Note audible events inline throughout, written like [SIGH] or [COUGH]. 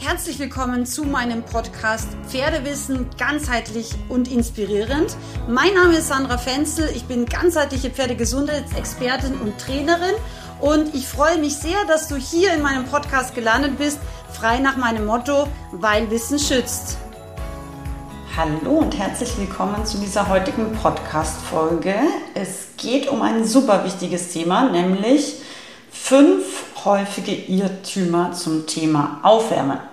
Herzlich willkommen zu meinem Podcast Pferdewissen ganzheitlich und inspirierend. Mein Name ist Sandra Fenzel, ich bin ganzheitliche Pferdegesundheitsexpertin und Trainerin und ich freue mich sehr, dass du hier in meinem Podcast gelandet bist, frei nach meinem Motto, weil Wissen schützt. Hallo und herzlich willkommen zu dieser heutigen Podcast-Folge. Es geht um ein super wichtiges Thema, nämlich fünf häufige Irrtümer zum Thema Aufwärmen.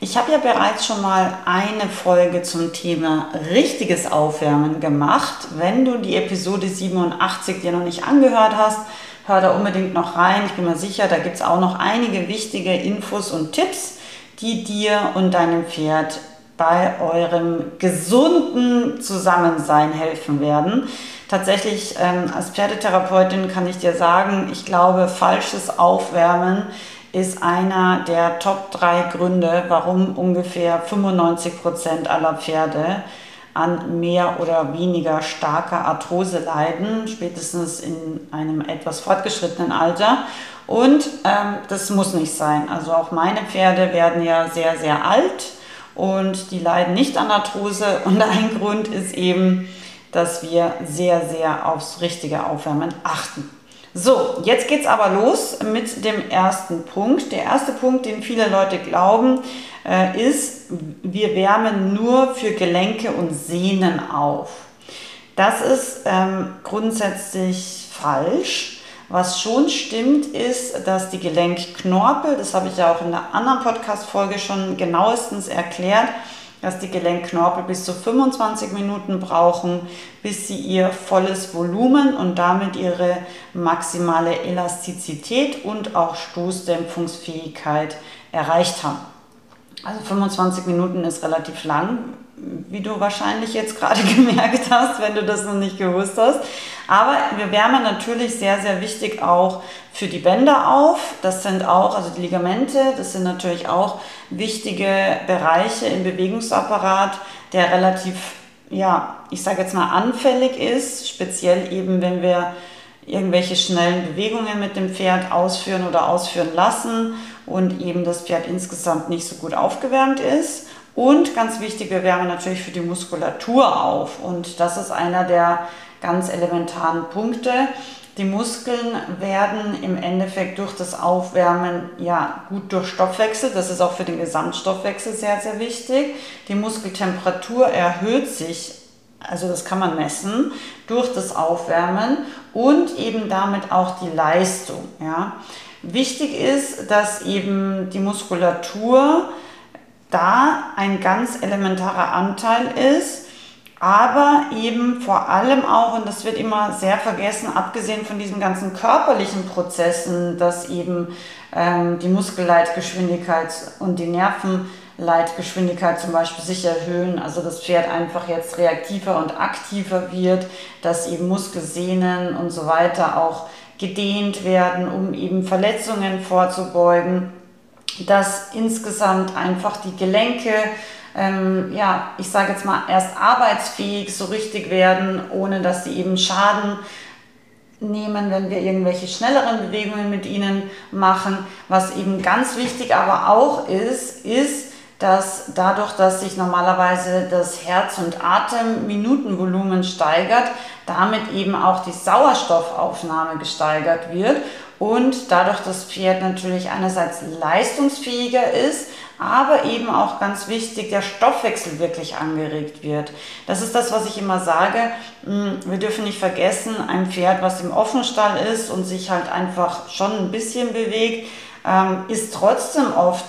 Ich habe ja bereits schon mal eine Folge zum Thema richtiges Aufwärmen gemacht. Wenn du die Episode 87 dir noch nicht angehört hast, hör da unbedingt noch rein. Ich bin mir sicher, da gibt es auch noch einige wichtige Infos und Tipps, die dir und deinem Pferd bei eurem gesunden Zusammensein helfen werden. Tatsächlich ähm, als Pferdetherapeutin kann ich dir sagen, ich glaube, falsches Aufwärmen ist einer der Top 3 Gründe, warum ungefähr 95 Prozent aller Pferde an mehr oder weniger starker Arthrose leiden, spätestens in einem etwas fortgeschrittenen Alter. Und ähm, das muss nicht sein. Also auch meine Pferde werden ja sehr, sehr alt und die leiden nicht an Arthrose. Und ein Grund ist eben, dass wir sehr, sehr aufs richtige Aufwärmen achten. So, jetzt geht es aber los mit dem ersten Punkt. Der erste Punkt, den viele Leute glauben, äh, ist, wir wärmen nur für Gelenke und Sehnen auf. Das ist ähm, grundsätzlich falsch. Was schon stimmt, ist, dass die Gelenkknorpel, das habe ich ja auch in der anderen Podcast-Folge schon genauestens erklärt, dass die Gelenkknorpel bis zu 25 Minuten brauchen, bis sie ihr volles Volumen und damit ihre maximale Elastizität und auch Stoßdämpfungsfähigkeit erreicht haben. Also 25 Minuten ist relativ lang, wie du wahrscheinlich jetzt gerade [LAUGHS] gemerkt hast, wenn du das noch nicht gewusst hast. Aber wir wärmen natürlich sehr, sehr wichtig auch für die Bänder auf. Das sind auch, also die Ligamente, das sind natürlich auch wichtige Bereiche im Bewegungsapparat, der relativ, ja, ich sage jetzt mal anfällig ist, speziell eben, wenn wir irgendwelche schnellen Bewegungen mit dem Pferd ausführen oder ausführen lassen und eben das Pferd insgesamt nicht so gut aufgewärmt ist. Und ganz wichtig, wir wärmen natürlich für die Muskulatur auf. Und das ist einer der ganz elementaren Punkte. Die Muskeln werden im Endeffekt durch das Aufwärmen ja gut durchstoffwechselt. Das ist auch für den Gesamtstoffwechsel sehr, sehr wichtig. Die Muskeltemperatur erhöht sich, also das kann man messen, durch das Aufwärmen und eben damit auch die Leistung. Ja. Wichtig ist, dass eben die Muskulatur da ein ganz elementarer Anteil ist, aber eben vor allem auch, und das wird immer sehr vergessen, abgesehen von diesen ganzen körperlichen Prozessen, dass eben ähm, die Muskelleitgeschwindigkeit und die Nervenleitgeschwindigkeit zum Beispiel sich erhöhen, also das Pferd einfach jetzt reaktiver und aktiver wird, dass eben Muskelsehnen und so weiter auch gedehnt werden, um eben Verletzungen vorzubeugen, dass insgesamt einfach die Gelenke, ähm, ja, ich sage jetzt mal, erst arbeitsfähig so richtig werden, ohne dass sie eben Schaden nehmen, wenn wir irgendwelche schnelleren Bewegungen mit ihnen machen. Was eben ganz wichtig aber auch ist, ist, dass dadurch, dass sich normalerweise das Herz- und Atemminutenvolumen steigert, damit eben auch die Sauerstoffaufnahme gesteigert wird und dadurch das Pferd natürlich einerseits leistungsfähiger ist, aber eben auch ganz wichtig, der Stoffwechsel wirklich angeregt wird. Das ist das, was ich immer sage. Hm, wir dürfen nicht vergessen, ein Pferd, was im Offenstall ist und sich halt einfach schon ein bisschen bewegt, ähm, ist trotzdem oft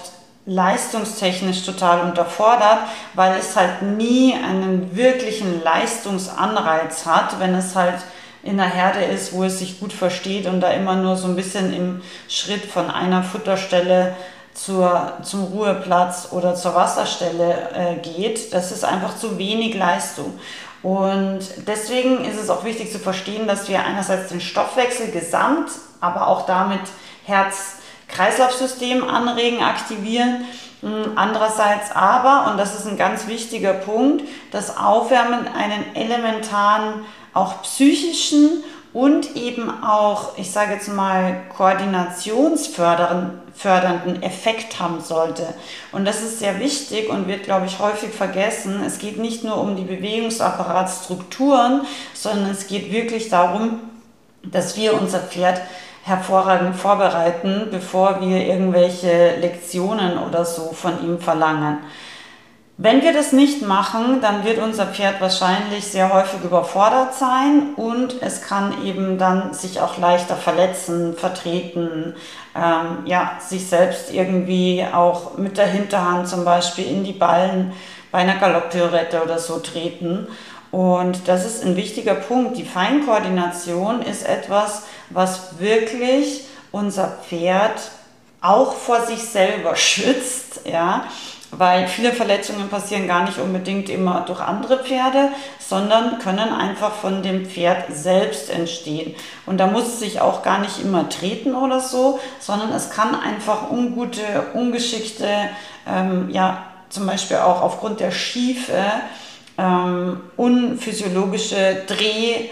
leistungstechnisch total unterfordert, weil es halt nie einen wirklichen Leistungsanreiz hat, wenn es halt in der Herde ist, wo es sich gut versteht und da immer nur so ein bisschen im Schritt von einer Futterstelle zur, zum Ruheplatz oder zur Wasserstelle äh, geht. Das ist einfach zu wenig Leistung. Und deswegen ist es auch wichtig zu verstehen, dass wir einerseits den Stoffwechsel gesamt, aber auch damit Herz, Kreislaufsystem anregen, aktivieren. Hm, andererseits aber, und das ist ein ganz wichtiger Punkt, das Aufwärmen einen elementaren, auch psychischen und eben auch, ich sage jetzt mal, koordinationsfördernden Effekt haben sollte. Und das ist sehr wichtig und wird, glaube ich, häufig vergessen. Es geht nicht nur um die Bewegungsapparatsstrukturen, sondern es geht wirklich darum, dass wir unser Pferd hervorragend vorbereiten, bevor wir irgendwelche Lektionen oder so von ihm verlangen. Wenn wir das nicht machen, dann wird unser Pferd wahrscheinlich sehr häufig überfordert sein und es kann eben dann sich auch leichter verletzen, vertreten, ähm, ja, sich selbst irgendwie auch mit der Hinterhand zum Beispiel in die Ballen bei einer Galopppirouette oder so treten. Und das ist ein wichtiger Punkt. Die Feinkoordination ist etwas, was wirklich unser Pferd auch vor sich selber schützt, ja, weil viele Verletzungen passieren gar nicht unbedingt immer durch andere Pferde, sondern können einfach von dem Pferd selbst entstehen. Und da muss es sich auch gar nicht immer treten oder so, sondern es kann einfach ungute, ungeschickte, ähm, ja, zum Beispiel auch aufgrund der Schiefe, ähm, unphysiologische Dreh-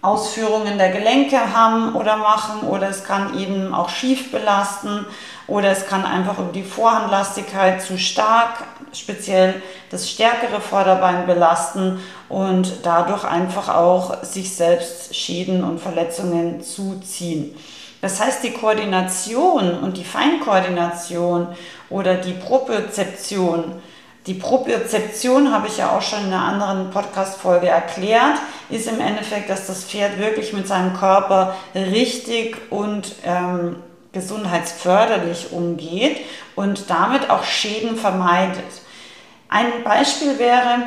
Ausführungen der Gelenke haben oder machen oder es kann eben auch schief belasten oder es kann einfach über die Vorhandlastigkeit zu stark, speziell das stärkere Vorderbein belasten und dadurch einfach auch sich selbst Schäden und Verletzungen zuziehen. Das heißt, die Koordination und die Feinkoordination oder die Propriozeption die Propriozeption habe ich ja auch schon in einer anderen Podcast-Folge erklärt, ist im Endeffekt, dass das Pferd wirklich mit seinem Körper richtig und ähm, gesundheitsförderlich umgeht und damit auch Schäden vermeidet. Ein Beispiel wäre,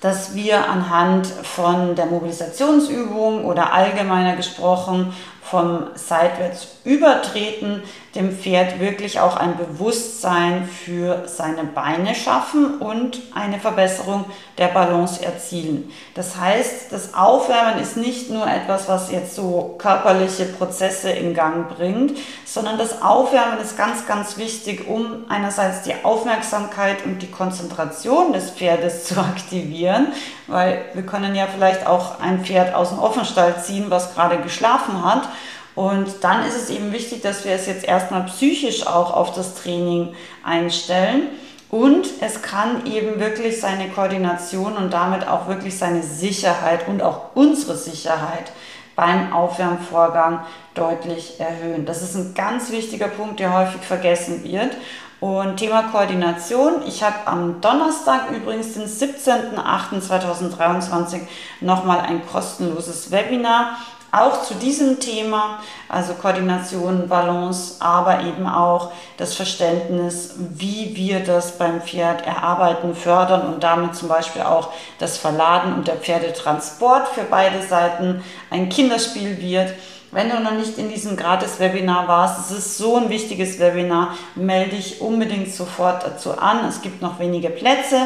dass wir anhand von der Mobilisationsübung oder allgemeiner gesprochen vom seitwärts übertreten dem Pferd wirklich auch ein Bewusstsein für seine Beine schaffen und eine Verbesserung der Balance erzielen. Das heißt, das Aufwärmen ist nicht nur etwas, was jetzt so körperliche Prozesse in Gang bringt, sondern das Aufwärmen ist ganz, ganz wichtig, um einerseits die Aufmerksamkeit und die Konzentration des Pferdes [LAUGHS] zu aktivieren, weil wir können ja vielleicht auch ein Pferd aus dem Offenstall ziehen, was gerade geschlafen hat und dann ist es eben wichtig, dass wir es jetzt erstmal psychisch auch auf das Training einstellen. Und es kann eben wirklich seine Koordination und damit auch wirklich seine Sicherheit und auch unsere Sicherheit beim Aufwärmvorgang deutlich erhöhen. Das ist ein ganz wichtiger Punkt, der häufig vergessen wird. Und Thema Koordination. Ich habe am Donnerstag übrigens, den 17.08.2023, nochmal ein kostenloses Webinar auch zu diesem Thema, also Koordination, Balance, aber eben auch das Verständnis, wie wir das beim Pferd erarbeiten, fördern und damit zum Beispiel auch das Verladen und der Pferdetransport für beide Seiten ein Kinderspiel wird. Wenn du noch nicht in diesem Gratis-Webinar warst, es ist so ein wichtiges Webinar, melde dich unbedingt sofort dazu an. Es gibt noch wenige Plätze.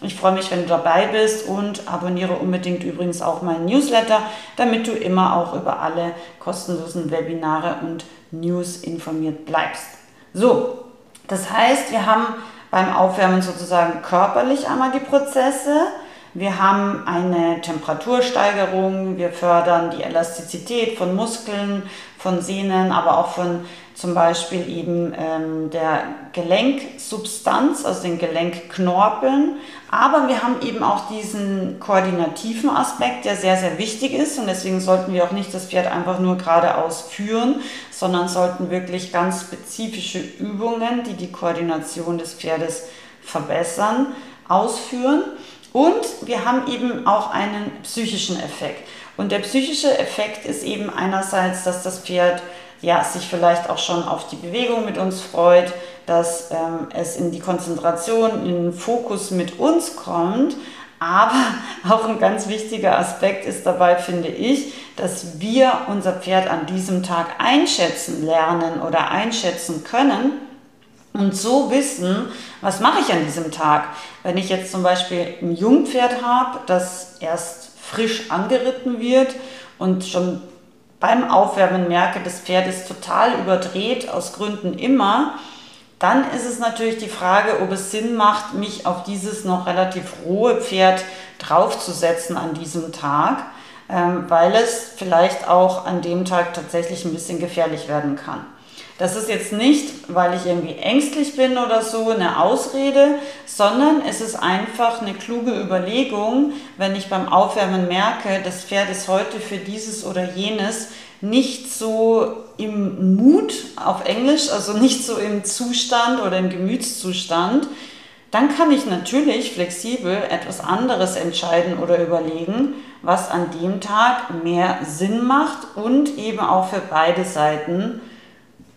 Ich freue mich, wenn du dabei bist und abonniere unbedingt übrigens auch meinen Newsletter, damit du immer auch über alle kostenlosen Webinare und News informiert bleibst. So, das heißt, wir haben beim Aufwärmen sozusagen körperlich einmal die Prozesse. Wir haben eine Temperatursteigerung, wir fördern die Elastizität von Muskeln, von Sehnen, aber auch von zum Beispiel eben ähm, der Gelenksubstanz, also den Gelenkknorpeln. Aber wir haben eben auch diesen koordinativen Aspekt, der sehr, sehr wichtig ist. Und deswegen sollten wir auch nicht das Pferd einfach nur geradeaus führen, sondern sollten wirklich ganz spezifische Übungen, die die Koordination des Pferdes verbessern, ausführen. Und wir haben eben auch einen psychischen Effekt. Und der psychische Effekt ist eben einerseits, dass das Pferd ja, sich vielleicht auch schon auf die Bewegung mit uns freut, dass ähm, es in die Konzentration, in den Fokus mit uns kommt. Aber [LAUGHS] auch ein ganz wichtiger Aspekt ist dabei, finde ich, dass wir unser Pferd an diesem Tag einschätzen lernen oder einschätzen können und so wissen, was mache ich an diesem Tag. Wenn ich jetzt zum Beispiel ein Jungpferd habe, das erst frisch angeritten wird und schon beim Aufwärmen merke, das Pferd ist total überdreht, aus Gründen immer, dann ist es natürlich die Frage, ob es Sinn macht, mich auf dieses noch relativ rohe Pferd draufzusetzen an diesem Tag. ähm, weil es vielleicht auch an dem Tag tatsächlich ein bisschen gefährlich werden kann. Das ist jetzt nicht, weil ich irgendwie ängstlich bin oder so, eine Ausrede, sondern es ist einfach eine kluge Überlegung, wenn ich beim Aufwärmen merke, das Pferd ist heute für dieses oder jenes nicht so im Mut auf Englisch, also nicht so im Zustand oder im Gemütszustand, dann kann ich natürlich flexibel etwas anderes entscheiden oder überlegen, was an dem Tag mehr Sinn macht und eben auch für beide Seiten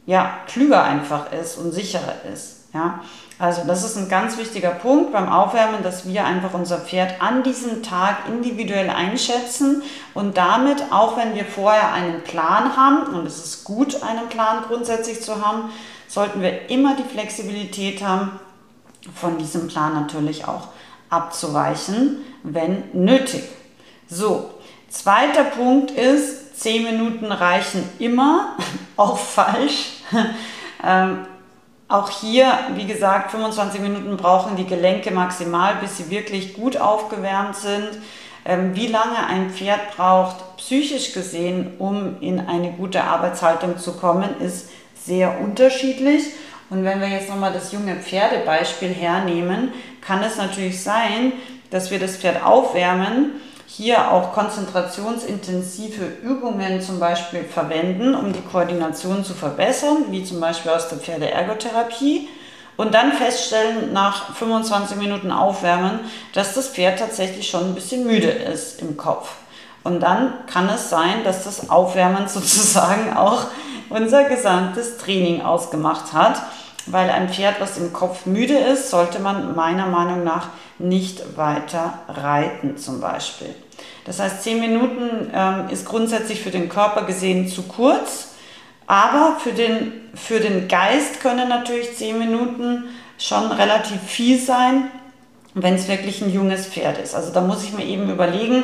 ja, klüger einfach ist und sicherer ist. Ja? Also das ist ein ganz wichtiger Punkt beim Aufwärmen, dass wir einfach unser Pferd an diesem Tag individuell einschätzen und damit, auch wenn wir vorher einen Plan haben, und es ist gut, einen Plan grundsätzlich zu haben, sollten wir immer die Flexibilität haben, von diesem Plan natürlich auch abzuweichen, wenn nötig. So, zweiter Punkt ist, 10 Minuten reichen immer, [LAUGHS] auch falsch. ähm, auch hier, wie gesagt, 25 Minuten brauchen die Gelenke maximal, bis sie wirklich gut aufgewärmt sind. Ähm, wie lange ein Pferd braucht, psychisch gesehen, um in eine gute Arbeitshaltung zu kommen, ist sehr unterschiedlich. Und wenn wir jetzt nochmal das junge Pferdebeispiel hernehmen, kann es natürlich sein, dass wir das Pferd aufwärmen hier auch konzentrationsintensive Übungen zum Beispiel verwenden, um die Koordination zu verbessern, wie zum Beispiel aus der Pferdeergotherapie. Und dann feststellen nach 25 Minuten Aufwärmen, dass das Pferd tatsächlich schon ein bisschen müde ist im Kopf. Und dann kann es sein, dass das Aufwärmen [LAUGHS] sozusagen auch unser gesamtes Training ausgemacht hat, weil ein Pferd, was im Kopf müde ist, sollte man meiner Meinung nach nicht weiter reiten zum Beispiel. Das heißt, 10 Minuten ähm, ist grundsätzlich für den Körper gesehen zu kurz, aber für den, für den Geist können natürlich 10 Minuten schon relativ viel sein, wenn es wirklich ein junges Pferd ist. Also da muss ich mir eben überlegen,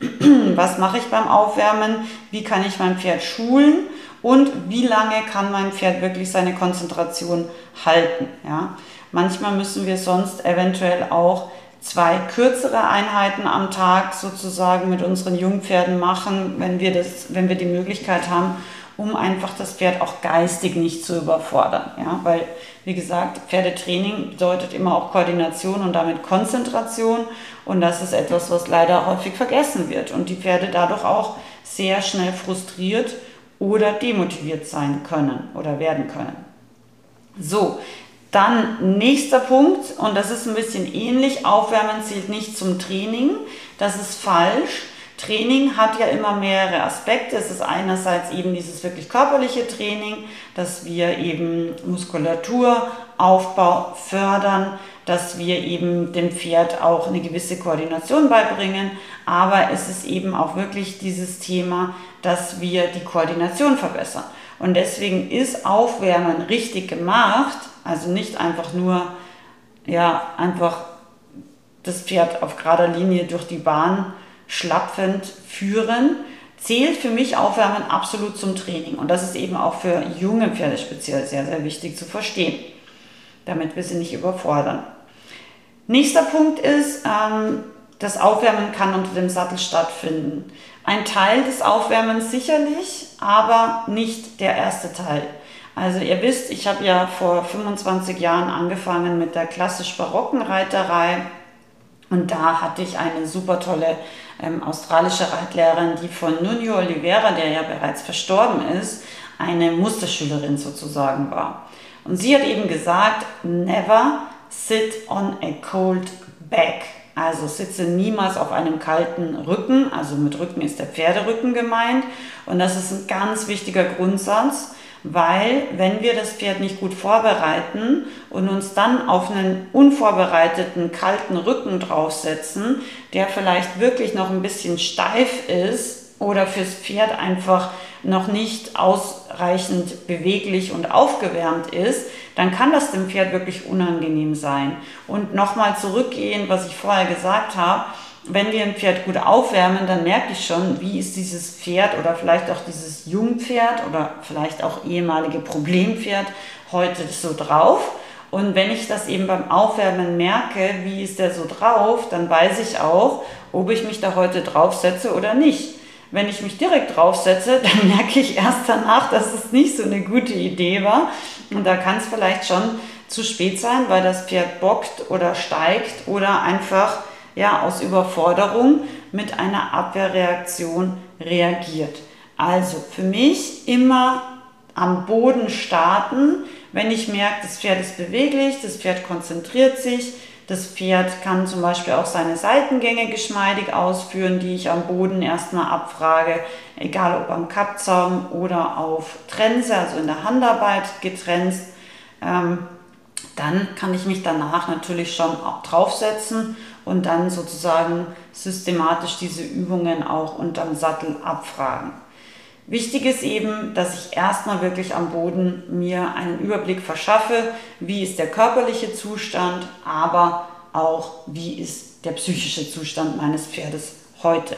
[CLEARS THROAT] was mache ich beim Aufwärmen, wie kann ich mein Pferd schulen und wie lange kann mein Pferd wirklich seine Konzentration halten. Ja? Manchmal müssen wir sonst eventuell auch zwei kürzere Einheiten am Tag sozusagen mit unseren Jungpferden machen, wenn wir, das, wenn wir die Möglichkeit haben, um einfach das Pferd auch geistig nicht zu überfordern. Ja? Weil, wie gesagt, Pferdetraining bedeutet immer auch Koordination und damit Konzentration. Und das ist etwas, was leider häufig vergessen wird und die Pferde dadurch auch sehr schnell frustriert oder demotiviert sein können oder werden können. So, dann nächster Punkt, und das ist ein bisschen ähnlich, Aufwärmen zählt nicht zum Training. Das ist falsch. Training hat ja immer mehrere Aspekte. Es ist einerseits eben dieses wirklich körperliche Training, dass wir eben Muskulatur, Aufbau fördern, dass wir eben dem Pferd auch eine gewisse Koordination beibringen. Aber es ist eben auch wirklich dieses Thema, dass wir die Koordination verbessern. Und deswegen ist Aufwärmen richtig gemacht also nicht einfach nur, ja, einfach das Pferd auf gerader Linie durch die Bahn schlapfend führen, zählt für mich Aufwärmen absolut zum Training. Und das ist eben auch für junge Pferde speziell sehr, sehr wichtig zu verstehen, damit wir sie nicht überfordern. Nächster Punkt ist, ähm, das Aufwärmen kann unter dem Sattel stattfinden. Ein Teil des Aufwärmens sicherlich, aber nicht der erste Teil. Also ihr wisst, ich habe ja vor 25 Jahren angefangen mit der klassisch-barocken Reiterei und da hatte ich eine super tolle ähm, australische Reitlehrerin, die von Nuno Oliveira, der ja bereits verstorben ist, eine Musterschülerin sozusagen war. Und sie hat eben gesagt, never sit on a cold back. Also sitze niemals auf einem kalten Rücken, also mit Rücken ist der Pferderücken gemeint. Und das ist ein ganz wichtiger Grundsatz weil wenn wir das Pferd nicht gut vorbereiten und uns dann auf einen unvorbereiteten kalten Rücken draufsetzen, der vielleicht wirklich noch ein bisschen steif ist oder fürs Pferd einfach noch nicht ausreichend beweglich und aufgewärmt ist, dann kann das dem Pferd wirklich unangenehm sein. Und nochmal zurückgehen, was ich vorher gesagt habe, wenn wir ein Pferd gut aufwärmen, dann merke ich schon, wie ist dieses Pferd oder vielleicht auch dieses Jungpferd oder vielleicht auch ehemalige Problempferd heute so drauf. Und wenn ich das eben beim Aufwärmen merke, wie ist der so drauf, dann weiß ich auch, ob ich mich da heute draufsetze oder nicht. wenn ich mich direkt draufsetze, [LAUGHS] dann merke ich erst danach, dass es nicht so eine gute Idee war. Und da kann es vielleicht schon zu spät sein, weil das Pferd bockt oder steigt oder einfach ja, aus Überforderung mit einer Abwehrreaktion reagiert. Also für mich immer am Boden starten, wenn ich merke, das Pferd ist beweglich, das Pferd konzentriert sich, das Pferd kann zum Beispiel auch seine Seitengänge geschmeidig ausführen, die ich am Boden erstmal abfrage, egal ob am Kappzaum oder auf Trense, also in der Handarbeit getrennt. Ähm, dann kann ich mich danach natürlich schon draufsetzen und dann sozusagen systematisch diese Übungen auch unterm Sattel abfragen. Wichtig ist eben, dass ich erstmal wirklich am Boden mir einen Überblick verschaffe, wie ist der körperliche Zustand, aber auch wie ist der psychische Zustand meines Pferdes heute.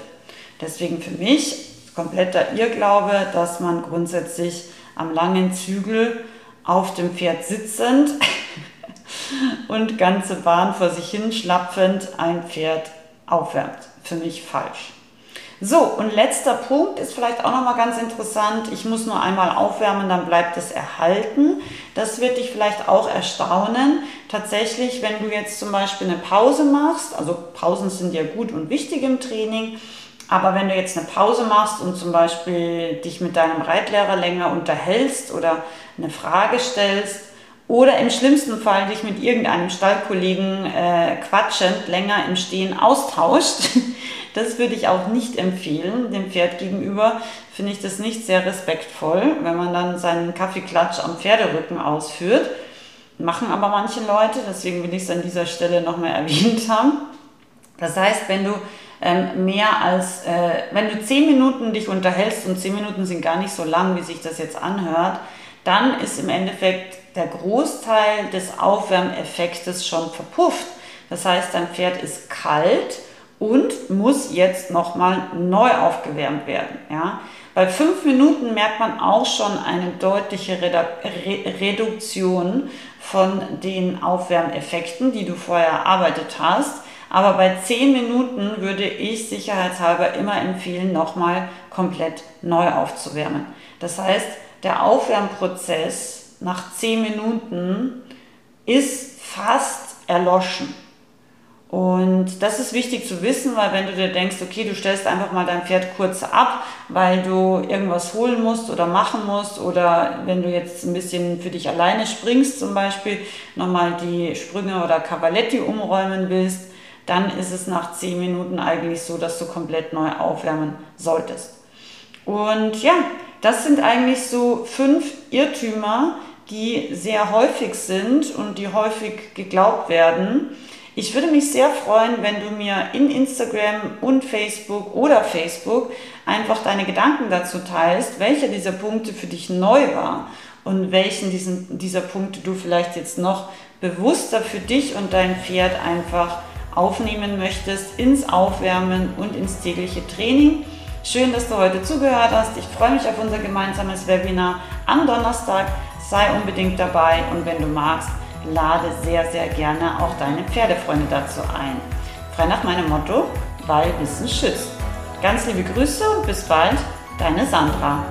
Deswegen für mich kompletter Irrglaube, dass man grundsätzlich am langen Zügel auf dem Pferd sitzend und ganze Bahn vor sich hin schlapfend ein Pferd aufwärmt. Für mich falsch. So, und letzter Punkt ist vielleicht auch nochmal ganz interessant. Ich muss nur einmal aufwärmen, dann bleibt es erhalten. Das wird dich vielleicht auch erstaunen. Tatsächlich, wenn du jetzt zum Beispiel eine Pause machst, also Pausen sind ja gut und wichtig im Training, aber wenn du jetzt eine Pause machst und zum Beispiel dich mit deinem Reitlehrer länger unterhältst oder eine Frage stellst, oder im schlimmsten Fall dich mit irgendeinem Stallkollegen äh, quatschend länger im Stehen austauscht, [LAUGHS] Das würde ich auch nicht empfehlen. Dem Pferd gegenüber finde ich das nicht sehr respektvoll, wenn man dann seinen Kaffeeklatsch am Pferderücken ausführt. Machen aber manche Leute, deswegen will ich es an dieser Stelle nochmal erwähnt [LAUGHS] haben. Das heißt, wenn du ähm, mehr als, äh, wenn du zehn Minuten dich unterhältst und zehn Minuten sind gar nicht so lang, wie sich das jetzt anhört, dann ist im Endeffekt der Großteil des Aufwärmeffektes schon verpufft. Das heißt, dein Pferd ist kalt und muss jetzt nochmal neu aufgewärmt werden. Ja? Bei fünf Minuten merkt man auch schon eine deutliche Reduktion von den Aufwärmeffekten, die du vorher erarbeitet hast. Aber bei zehn Minuten würde ich sicherheitshalber immer empfehlen, nochmal komplett neu aufzuwärmen. Das heißt, der Aufwärmprozess nach zehn Minuten ist fast erloschen. Und das ist wichtig zu wissen, weil wenn du dir denkst, okay, du stellst einfach mal dein Pferd kurz ab, weil du irgendwas holen musst oder machen musst oder wenn du jetzt ein bisschen für dich alleine springst zum Beispiel, nochmal die Sprünge oder Cavaletti umräumen willst, dann ist es nach 10 Minuten eigentlich so, dass du komplett neu aufwärmen solltest. Und ja, das sind eigentlich so fünf Irrtümer, die sehr häufig sind und die häufig geglaubt werden ich würde mich sehr freuen, wenn du mir in Instagram und Facebook oder Facebook einfach deine Gedanken dazu teilst, welcher dieser Punkte für dich neu war und welchen diesen, dieser Punkte du vielleicht jetzt noch bewusster für dich und dein Pferd einfach aufnehmen möchtest ins Aufwärmen und ins tägliche Training. Schön, dass du heute zugehört hast. Ich freue mich auf unser gemeinsames Webinar am Donnerstag. Sei unbedingt dabei und wenn du magst, lade sehr, sehr gerne auch deine Pferdefreunde dazu ein. Frei nach meinem Motto, weil Wissen schützt. Ganz liebe Grüße und bis bald, deine Sandra.